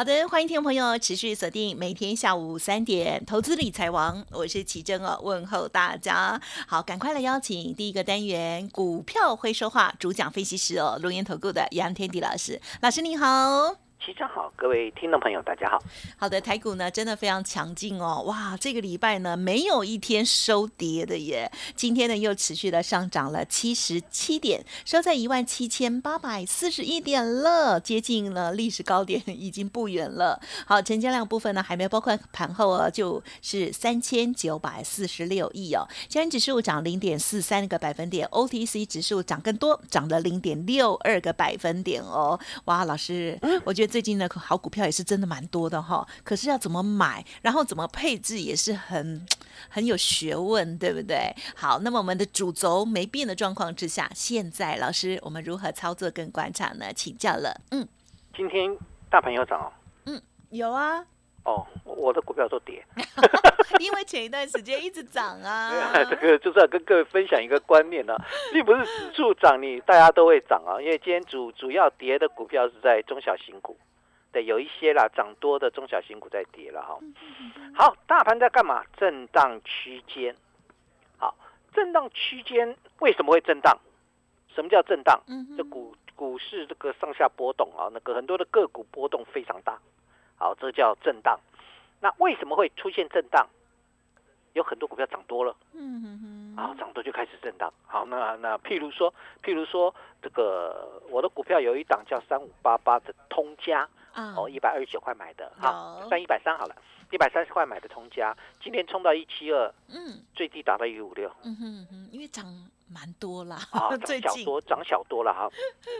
好的，欢迎听众朋友持续锁定每天下午三点《投资理财王》，我是奇珍哦，问候大家。好，赶快来邀请第一个单元《股票会说话》主讲分析师哦，龙岩投顾的杨天迪老师，老师您好。齐正好，各位听众朋友，大家好。好的，台股呢真的非常强劲哦，哇，这个礼拜呢没有一天收跌的耶，今天呢又持续的上涨了七十七点，收在一万七千八百四十一点了，接近了历史高点，已经不远了。好，成交量部分呢还没有包括盘后哦，就是三千九百四十六亿哦，加权指数涨零点四三个百分点，OTC 指数涨更多，涨了零点六二个百分点哦。哇，老师，我觉得。最近的好股票也是真的蛮多的哈，可是要怎么买，然后怎么配置也是很 很有学问，对不对？好，那么我们的主轴没变的状况之下，现在老师我们如何操作跟观察呢？请教了，嗯，今天大盘有涨哦，嗯，有啊，哦，我的股票都跌，因为前一段时间一直涨啊，这个就是要跟各位分享一个观念呢，并不是指数涨你大家都会涨啊，因为今天主主要跌的股票是在中小型股。对，有一些啦，涨多的中小型股在跌了哈。好，大盘在干嘛？震荡区间。好，震荡区间为什么会震荡？什么叫震荡？这股股市这个上下波动啊，那个很多的个股波动非常大。好，这叫震荡。那为什么会出现震荡？有很多股票涨多了，嗯哼哼，啊，涨多就开始震荡。好，那那譬如说，譬如说这个我的股票有一档叫三五八八的通家。哦，一百二十九块买的，好，算一百三好了，一百三十块买的通家，今天冲到一七二，嗯，最低达到一五六，嗯哼哼，因为涨蛮多啦，啊，涨小多，涨小多了哈，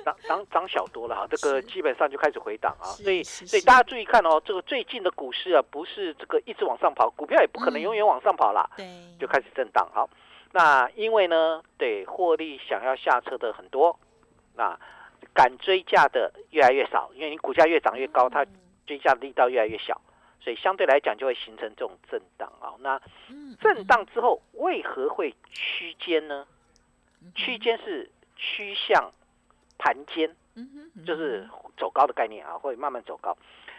涨涨涨小多了哈，这个基本上就开始回档啊，所以所以大家注意看哦，这个最近的股市啊，不是这个一直往上跑，股票也不可能永远往上跑啦，对，就开始震荡，好，那因为呢，对，获利想要下车的很多，那。敢追价的越来越少，因为你股价越涨越高，它追价的力道越来越小，所以相对来讲就会形成这种震荡啊。那震荡之后为何会区间呢？区间是趋向盘间，就是走高的概念啊，会慢慢走高。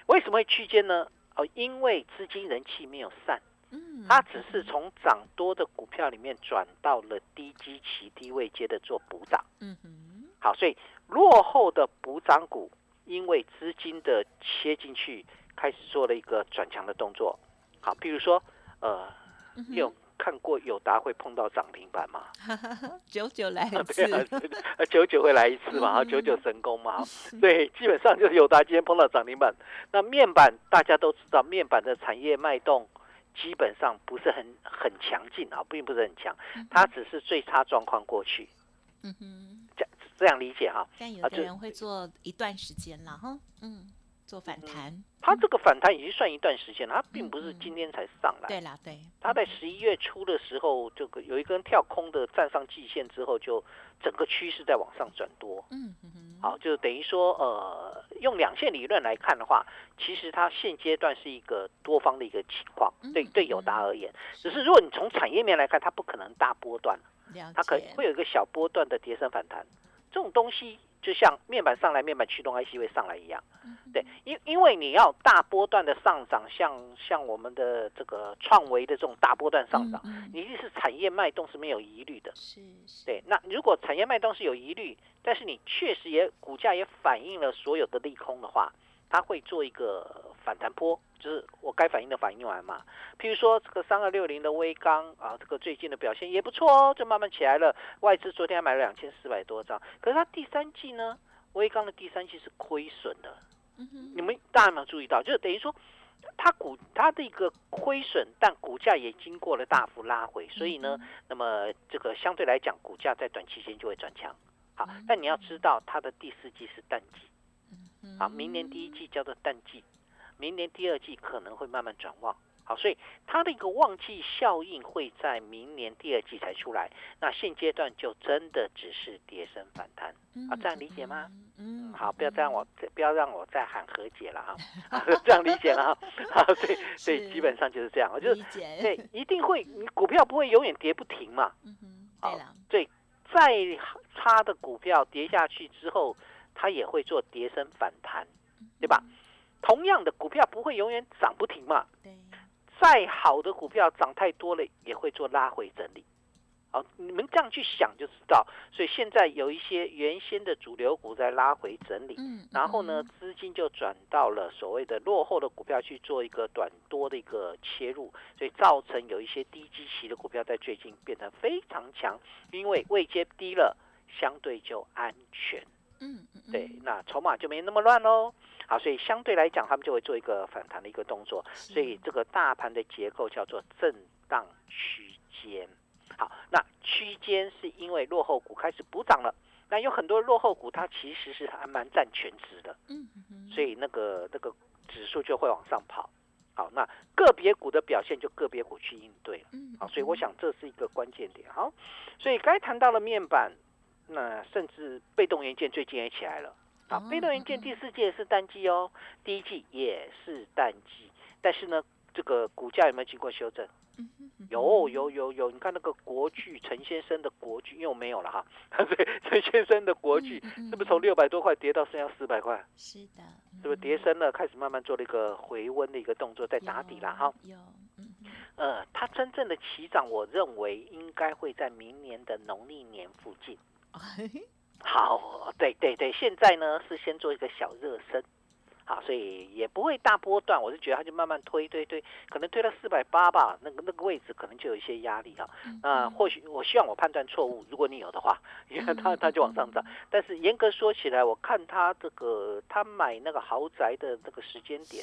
为什么会区间呢？哦，因为资金人气没有散，它只是从涨多的股票里面转到了低基期、低位接的做补涨。嗯哼，好，所以。落后的补涨股，因为资金的切进去，开始做了一个转强的动作。好，譬如说，呃，你有看过友达会碰到涨停板吗？九九来一次，久久会来一次嘛？九九神功嘛？对，基本上就是友达今天碰到涨停板。那面板大家都知道，面板的产业脉动基本上不是很很强劲啊，并不是很强，它只是最差状况过去。嗯哼。这样理解哈，但有的人会做一段时间了哈，嗯，做反弹。它这个反弹已经算一段时间了，它并不是今天才上来。对啦，对。它在十一月初的时候，这个有一根跳空的站上季线之后，就整个趋势在往上转多。嗯嗯好，就等于说，呃，用两线理论来看的话，其实它现阶段是一个多方的一个情况。对对，友达而言，只是如果你从产业面来看，它不可能大波段，它可能会有一个小波段的跌升反弹。这种东西就像面板上来，面板驱动 IC 会上来一样，对，因因为你要大波段的上涨，像像我们的这个创维的这种大波段上涨，你一定是产业脉动是没有疑虑的，是，对。那如果产业脉动是有疑虑，但是你确实也股价也反映了所有的利空的话。它会做一个反弹波，就是我该反应的反应完嘛。譬如说这个三二六零的微钢啊，这个最近的表现也不错哦，就慢慢起来了。外资昨天还买了两千四百多张，可是它第三季呢，微钢的第三季是亏损的，你们大家有没有注意到？就是等于说，它股它的一个亏损，但股价也经过了大幅拉回，所以呢，那么这个相对来讲，股价在短期间就会转强。好，但你要知道，它的第四季是淡季，好，明年第一季叫做淡季，明年第二季可能会慢慢转旺。好，所以它的一个旺季效应会在明年第二季才出来。那现阶段就真的只是跌升反弹，啊，这样理解吗？嗯，好，不要再让我不要让我再喊和解了啊，这样理解了哈。好，对对，基本上就是这样，我就是对，一定会，你股票不会永远跌不停嘛。嗯哼，对了，对，再差的股票跌下去之后，它也会做跌升反弹，对吧？同样的股票不会永远涨不停嘛。对。再好的股票涨太多了，也会做拉回整理。好，你们这样去想就知道。所以现在有一些原先的主流股在拉回整理，嗯，然后呢，资金就转到了所谓的落后的股票去做一个短多的一个切入，所以造成有一些低基期的股票在最近变得非常强，因为位阶低了，相对就安全。嗯，对，那筹码就没那么乱喽。好，所以相对来讲，他们就会做一个反弹的一个动作。所以这个大盘的结构叫做震荡区间。好，那区间是因为落后股开始补涨了，那有很多落后股它其实是还蛮占全值的。嗯嗯。所以那个那个指数就会往上跑。好，那个别股的表现就个别股去应对了。嗯。好，所以我想这是一个关键点。好，所以该谈到了面板，那甚至被动元件最近也起来了。啊，被动元件第四季是淡季哦，第一季也是淡季，但是呢，这个股价有没有经过修正？有有有有，你看那个国巨陈先生的国巨，因为我没有了哈，对，陈先生的国巨是不是从六百多块跌到剩下四百块？是的，是不是跌升了，开始慢慢做了一个回温的一个动作，在打底了哈？有，呃，它真正的起涨，我认为应该会在明年的农历年附近。好，对对对，现在呢是先做一个小热身。好，所以也不会大波段，我是觉得它就慢慢推推推，可能推到四百八吧，那个那个位置可能就有一些压力啊。那或许我希望我判断错误，如果你有的话，因为它它就往上涨。但是严格说起来，我看它这个他买那个豪宅的这个时间点，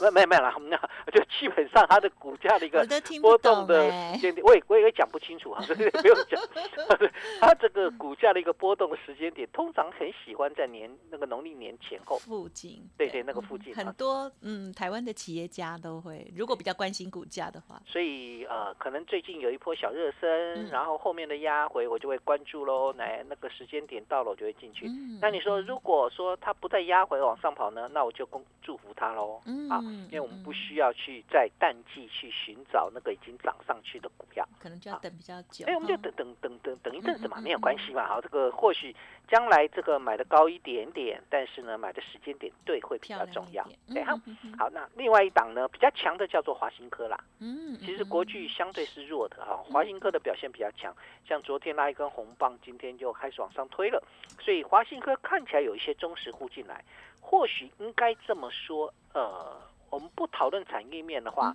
没没没了，那就基本上它的股价的一个波动的时间点，我也我也讲不清楚啊，所以不用讲。它这个股价的一个波动的时间点，通常很喜欢在年那个农历年前后附近。对对。那个附近很多嗯，台湾的企业家都会，如果比较关心股价的话，所以呃，可能最近有一波小热身，然后后面的压回我就会关注喽。来那个时间点到了，我就会进去。那你说，如果说它不再压回往上跑呢？那我就恭祝福它喽。啊，因为我们不需要去在淡季去寻找那个已经涨上去的股票，可能就要等比较久。哎，我们就等等等等等一阵子嘛，没有关系嘛。好，这个或许将来这个买的高一点点，但是呢，买的时间点对会比较重要。对哈，好，那另外一档呢，比较强的叫做华新科啦。嗯，其实国巨相对是弱的哈，华新科的表现比较强，像昨天拉一根红棒，今天就开始往上推了，所以华新科看起来有一些忠实户进来，或许应该这么说，呃，我们不讨论产业面的话。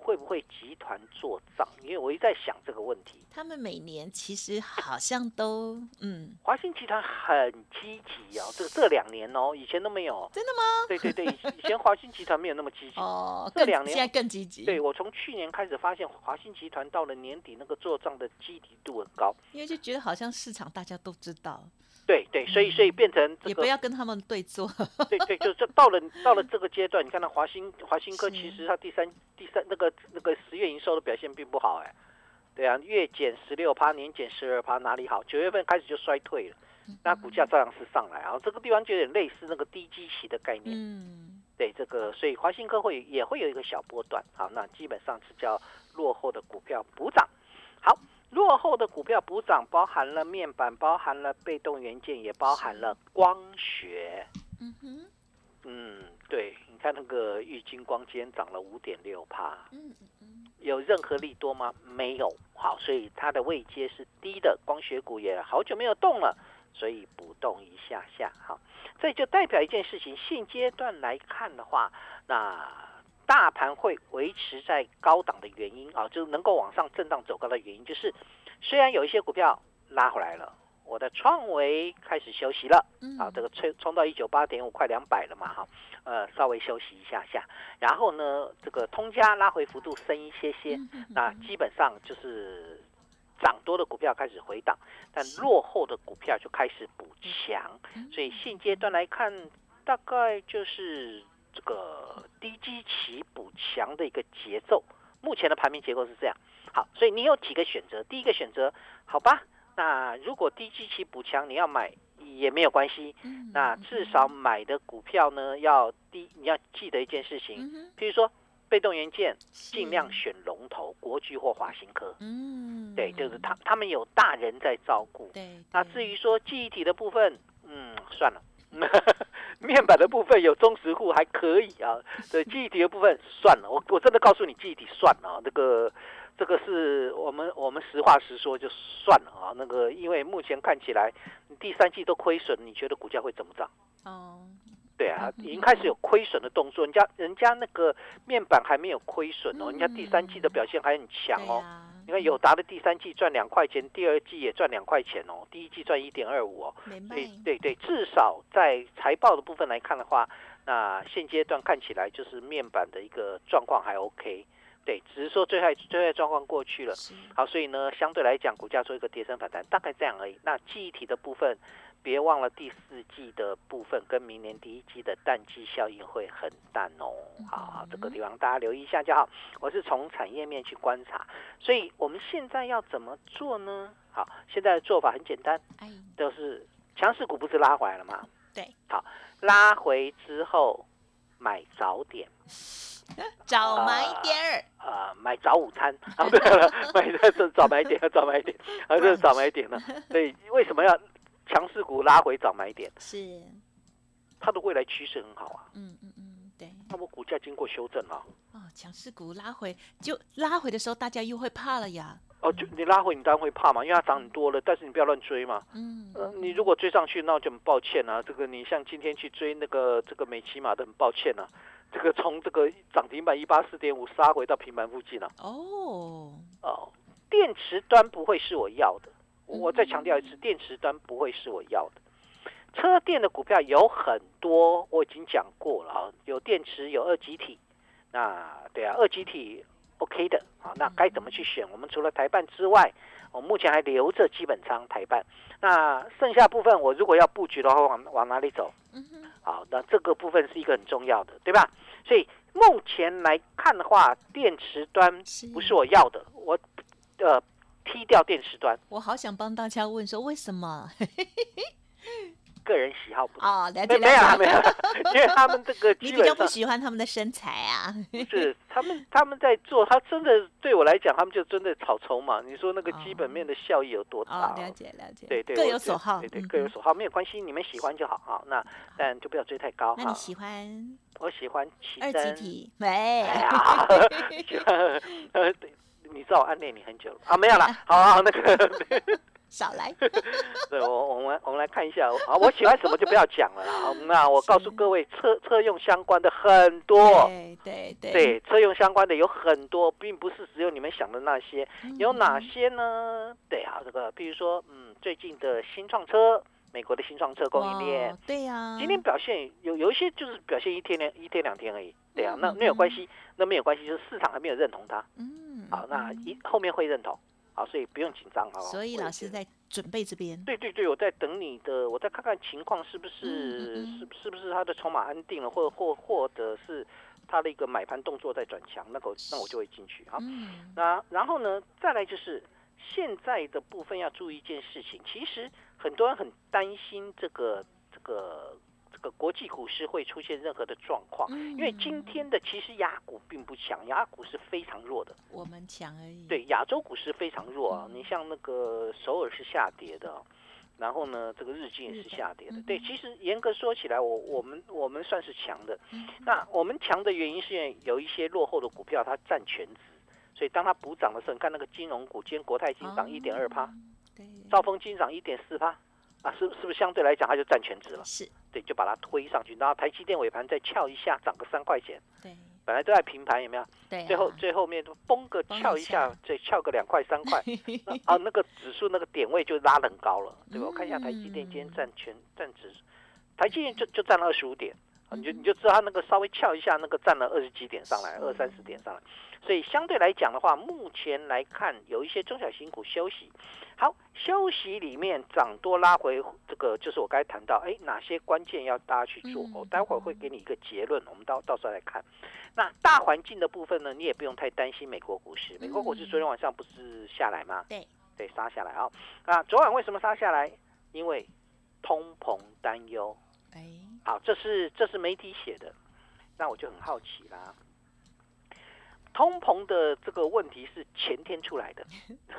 会不会集团做账？因为我一直在想这个问题。他们每年其实好像都嗯，华兴集团很积极哦，这这两年哦，以前都没有。真的吗？对对对，以前华兴集团没有那么积极哦，这两年现在更积极。对我从去年开始发现，华兴集团到了年底那个做账的积极度很高，因为就觉得好像市场大家都知道。对对，所以所以变成也不要跟他们对坐。对对，就这到了到了这个阶段，你看到华兴华兴科其实它第三第三那个那个十月营收的表现并不好哎，对啊，月减十六趴，年减十二趴，哪里好？九月份开始就衰退了，那股价照样是上来啊。这个地方就有点类似那个低基期的概念。嗯，对这个，所以华兴科会也会有一个小波段，好，那基本上是叫落后的股票补涨。好。落后的股票补涨，包含了面板，包含了被动元件，也包含了光学。嗯哼，嗯，对，你看那个玉金光今天涨了五点六帕。嗯嗯嗯有任何利多吗？没有。好，所以它的位阶是低的，光学股也好久没有动了，所以不动一下下。好，这就代表一件事情，现阶段来看的话，那。大盘会维持在高档的原因啊，就是能够往上震荡走高的原因，就是虽然有一些股票拉回来了，我的创维开始休息了，嗯。啊，这个冲冲到一九八点五，快两百了嘛，哈，呃，稍微休息一下下，然后呢，这个通家拉回幅度深一些些，嗯那基本上就是涨多的股票开始回档，但落后的股票就开始补强，嗯。所以现阶段来看，大概就是这个低基期补强的一个节奏。目前的排名结构是这样。好，所以你有几个选择。第一个选择，好吧，那如果低基期补强你要买也没有关系，嗯那至少买的股票呢要低，你要记得一件事情，譬如说被动元件是尽量选龙头，国巨或华新科。嗯对，就是他他们有大人在照顾。对，那至于说记忆体的部分，嗯，算了。面板的部分有中实户还可以啊，对记忆体的部分算了，我我真的告诉你记忆体算了啊，这个这个是我们我们实话实说就算了啊，那个因为目前看起来你第三季都亏损，你觉得股价会怎么涨？哦，对啊，嗯 已经开始有亏损的动作，人家人家那个面板还没有亏损哦，人家第三季的表现还很强哦。你看友达的第三季赚两块钱，第二季也赚两块钱哦，第一季赚一点二五哦。明白对，对对，至少在财报的部分来看的话，那现阶段看起来就是面板的一个状况还 OK。对，只是说最坏最坏状况过去了。好，所以呢，相对来讲，股价做一个跌升反弹，大概这样而已。那记忆体的部分，别忘了第四季的部分跟明年第一季的淡季效应会很淡哦。好，这个地方大家留意一下就好。我是从产业面去观察，所以我们现在要怎么做呢？好，现在的做法很简单，哎，就是强势股不是拉回来了吗？对，好，拉回之后买早点。早买点儿，呃，买早午餐 啊，对了，买这 早买点，早买点，啊，这是早买点呢。所以为什么要强势股拉回早买点？是，它的未来趋势很好啊。嗯嗯嗯，对，那么股价经过修正了，哦，强势股拉回，就拉回的时候，大家又会怕了呀，哦，就你拉回你当然会怕嘛，因为它涨很多了，但是你不要乱追嘛。嗯，呃，你如果追上去，那我就很抱歉啊。这个你像今天去追那个这个美骑马的，很抱歉啊。这个从这个涨停板一八四点五杀回到平盘附近了、哦，哦，电池端不会是我要的。我再强调一次，嗯电池端不会是我要的。车电的股票有很多，我已经讲过了啊，有电池，有二极体。那对啊，二极体 OK 的啊。那该怎么去选？我们除了台办之外，我目前还留着基本仓台办。那剩下部分，我如果要布局的话，往往哪里走？好，那这个部分是一个很重要的，对吧？所以目前来看的话，电池端不是我要的，我呃踢掉电池端，我好想帮大家问说为什么？个人喜好不同。哦，了解没没有没有，因为他们这个你比较不喜欢他们的身材啊？是他们他们在做，他真的对我来讲，他们就真的炒筹嘛。你说那个基本面的效益有多大？了解了解，对对，各有所好，对对。各有所好，没有关系，你们喜欢就好啊。那但就不要追太高哈。那你喜欢我喜欢奇二珍级，体？哎喂，呀，喜欢 你知道我暗恋你很久了啊？没有啦，好好那个，少来，对我我们我们来看一下啊，我喜欢什么就不要讲了啦。那我告诉各位，车车用相关的很多。对对对，对，车用相关的有很多，并不是只有你们想的那些。嗯有哪些呢？对啊，这个比如说，嗯，最近的新创车，美国的新创车供应链，对呀，今天表现有有一些就是表现一天两一天两天而已。对啊，那嗯没有关系，那没有关系，就是市场还没有认同它。嗯，好，那嗯一后面会认同。好，所以不用紧张啊。所以我也觉得老师在准备这边，对对对，我在等你的，我再看看情况是不是、是是不是他的筹码安定了，或或或者是他的一个买盘动作在转强，那个那我就会进去啊。嗯，那然后呢，再来就是现在的部分要注意一件事情，其实很多人很担心这个这个这个国际股市会出现任何的状况，因因为今天的其实亚股并不强，亚股是非常弱的。我们强而已，对，亚洲股市非常弱啊，嗯。你像那个首尔是下跌的哦，然后呢，这个日经也是下跌的。嗯。对，其实严格说起来，我我们我们算是强的。嗯。那我们强的原因是因为有一些落后的股票它占全值，所以当它补涨的时候，你看那个金融股，今天国泰金涨一点二趴，兆丰金涨一点四趴，啊，是是不是相对来讲它就占全值了？是，对，就把它推上去，然后台积电尾盘再翘一下，涨个三块钱，对，本来都在平盘，有没有？对啊，最后最后面崩个翘一下下，再翘个两块三块，啊，那个指数那个点位就拉得很高了，对吧？我看一下台积电今天嗯占全占指，台积电就就占了二十五点，啊你就嗯你就知道它那个稍微翘一下，那个占了二十几点上来，二三十点上来，所以相对来讲的话，目前来看有一些中小型股休息。好，休息里面涨多拉回，这个就是我刚才谈到，哎，哪些关键要大家去做？嗯我、待会儿会给你一个结论，我们到到时候来看。那大环境的部分呢，你也不用太担心美国股市。美国股市昨天晚上不是下来吗？对，对，杀下来啊、啊，昨晚为什么杀下来？因为通膨担忧。哎，好，这是这是媒体写的，那我就很好奇啦。通膨的这个问题是前天出来的，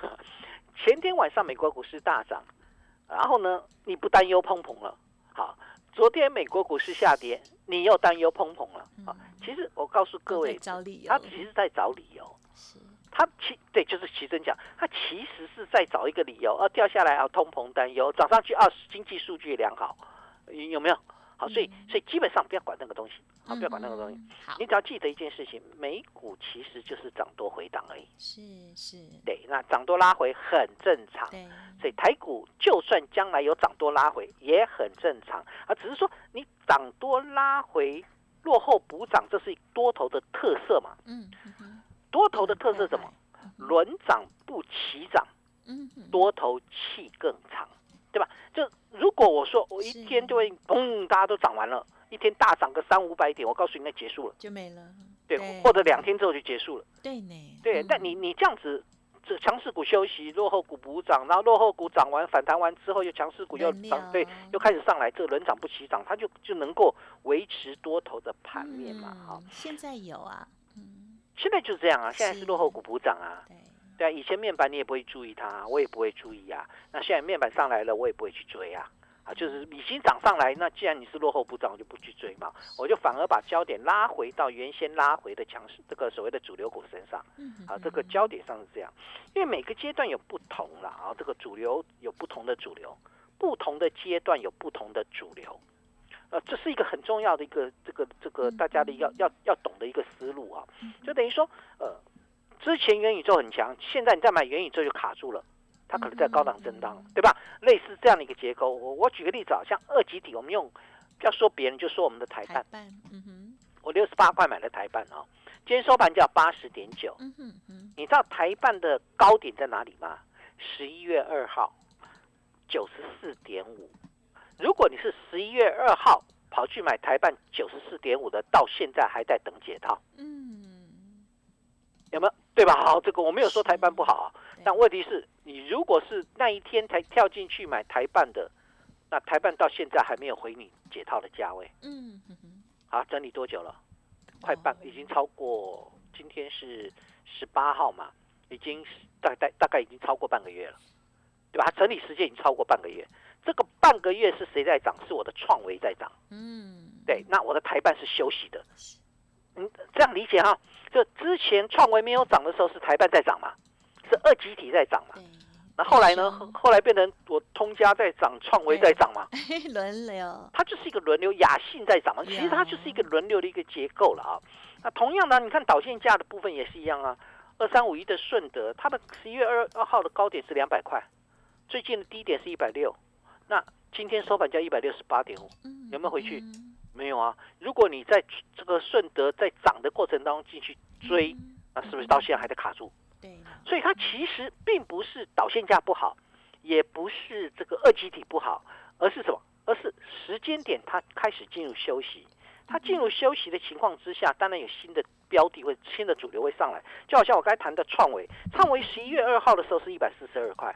前天晚上美国股市大涨，然后呢，你不担忧通膨了，好，昨天美国股市下跌，你又担忧通膨了，啊，其实我告诉各位，找理由，他其实在找理由，是。他其对就是奇珍讲，他其实是在找一个理由，啊掉下来啊通膨担忧，涨上去啊经济数据良好，有没有？好，所以所以基本上不要管那个东西，好，不要管那个东西。你，只要记得一件事情，美股其实就是涨多回档而已。是是，对，那涨多拉回很正常。对，所以台股就算将来有涨多拉回，也很正常啊。只是说你涨多拉回落后补涨，这是多头的特色嘛？嗯嗯多头的特色是什么？轮涨不齐涨，嗯，多头气更长，对吧？就如果我说我一天就会嘣，大家都涨完了，一天大涨个三五百点，我告诉你那结束了，就没了，对，对。或者两天之后就结束了，对呢，对。嗯。但你你这样子，这强势股休息，落后股补涨，然后落后股涨完反弹完之后，又强势股又轮涨，对，又开始上来，这个轮涨不起涨，它就就能够维持多头的盘面嘛，好、嗯现在有啊，嗯，现在就是这样啊，现在是是。落后股补涨啊，对，啊，以前面板你也不会注意它，我也不会注意啊。那现在面板上来了，我也不会去追啊。啊，就是已经涨上来，那既然你是落后补涨，我就不去追嘛，我就反而把焦点拉回到原先拉回的强势这个所谓的主流股身上。嗯啊，这个焦点上是这样，因为每个阶段有不同啦，啊，这个主流有不同的主流，不同的阶段有不同的主流。呃，这是一个很重要的一个这个这个大家的要要要懂的一个思路啊，就等于说，呃，之前元宇宙很强，现在你再买元宇宙就卡住了，它可能在高档震荡，对吧？类似这样的一个结构，我我举个例子啊，像二级体，我们用不要说别人，就说我们的台办，台，嗯哼，我六十八块买的台办啊，今天收盘价八十点九，嗯哼嗯，你知道台办的高点在哪里吗？十一月二号，九十四点五。如果你是十一月二号跑去买台办九十四点五的，到现在还在等解套，嗯，有没有？对吧？好，这个我没有说台办不好啊，但问题是你如果是那一天才跳进去买台办的，那台办到现在还没有回你解套的价位，嗯好，整理多久了？快半，已经超过，今天是十八号嘛，已经是大概大概已经超过半个月了，对吧？它整理时间已经超过半个月，这个半个月是谁在涨？是我的创维在涨，嗯，对，那我的台办是休息的，嗯，这样理解哈？就之前创维没有涨的时候是台办在涨嘛，是二级体在涨嘛，那后来呢？是后来变成我通家在涨，创维在涨嘛，轮流，它就是一个轮流，雅信在涨嘛，其实它就是一个轮流的一个结构了啊。那同样呢，你看导线价的部分也是一样啊，二三五一的顺德，它的十一月二二号的高点是两百块，最近的低点是一百六，那今天收盘价一百六十八点五，嗯，有没有回去嗯？没有啊。如果你在这个顺德在涨的过程当中进去追，嗯那是不是到现在还在卡住？对，所以它其实并不是导线价不好，也不是这个二级体不好，而是什么？而是时间点它开始进入休息。它进入休息的情况之下，当然有新的标的会新的主流会上来，就好像我刚才谈的创维，创维十一月二号的时候是一百四十二块，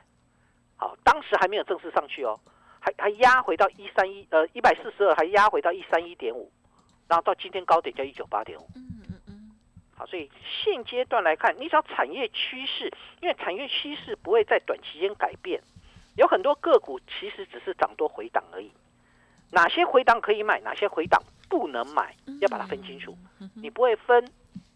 好，当时还没有正式上去哦，还还压回到一三一呃一百四十二，还压回到一三一点五，然后到今天高点叫一九八点五。嗯嗯嗯，好，所以现阶段来看，你只要产业趋势，因为产业趋势不会在短期间改变，有很多个股其实只是涨多回档而已。哪些回档可以买，哪些回档不能买，要把它分清楚。你不会分，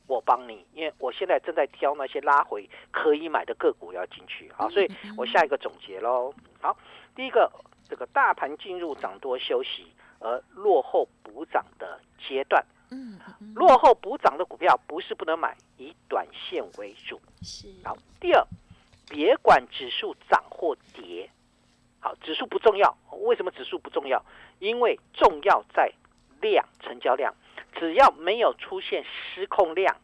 我帮你，因为我现在正在挑那些拉回可以买的个股要进去。好，所以我下一个总结喽。好，第一个，这个大盘进入涨多休息而落后补涨的阶段。嗯，落后补涨的股票不是不能买，以短线为主。是。好，第二，别管指数涨或跌。好，指数不重要。为什么指数不重要？因为重要在量，成交量。只要没有出现失控量，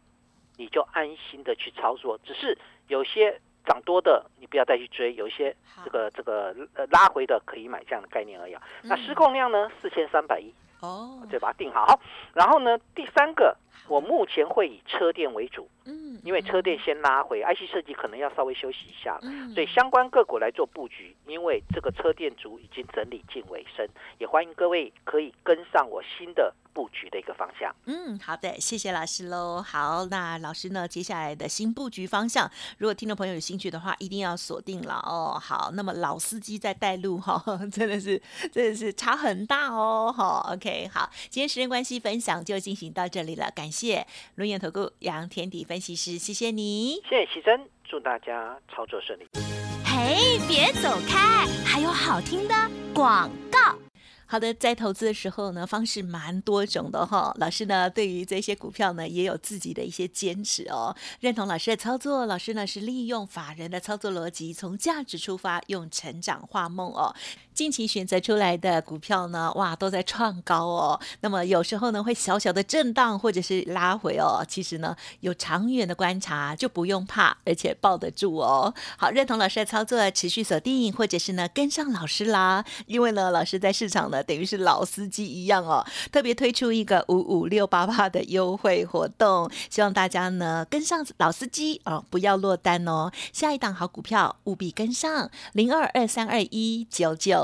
你就安心的去操作。只是有些涨多的，你不要再去追；有一些这个这个呃拉回的，可以买这样的概念而已。那失控量呢？四千三百亿。哦，对把它定好。然后呢，第三个，我目前会以车电为主。嗯，因为车电先拉回，IC 设计可能要稍微休息一下。嗯，所以相关个股来做布局，因为这个车电族已经整理近尾声，也欢迎各位可以跟上我新的。布局的一个方向。嗯，好的，谢谢老师喽。好，那老师呢，接下来的新布局方向，如果听众朋友有兴趣的话，一定要锁定了哦。好，那么老司机在带路哈，真的是真的是差很大哦。好，OK，好，今天时间关系，分享就进行到这里了。感谢轮眼投顾杨天迪分析师，谢谢你，谢谢喜珍，祝大家操作顺利。嘿，别走开，还有好听的广告。好的，在投资的时候呢，方式蛮多种的哈。老师呢，对于这些股票呢，也有自己的一些坚持哦。认同老师的操作，老师呢是利用法人的操作逻辑，从价值出发，用成长画梦哦。近期选择出来的股票呢，哇，都在创高哦。那么有时候呢，会小小的震荡或者是拉回哦。其实呢，有长远的观察就不用怕，而且抱得住哦。好，认同老师的操作，持续锁定，或者是呢跟上老师啦。因为呢，老师在市场呢，等于是老司机一样哦。特别推出一个五五六八八的优惠活动，希望大家呢跟上老司机哦，不要落单哦。下一档好股票务必跟上零二二三二一九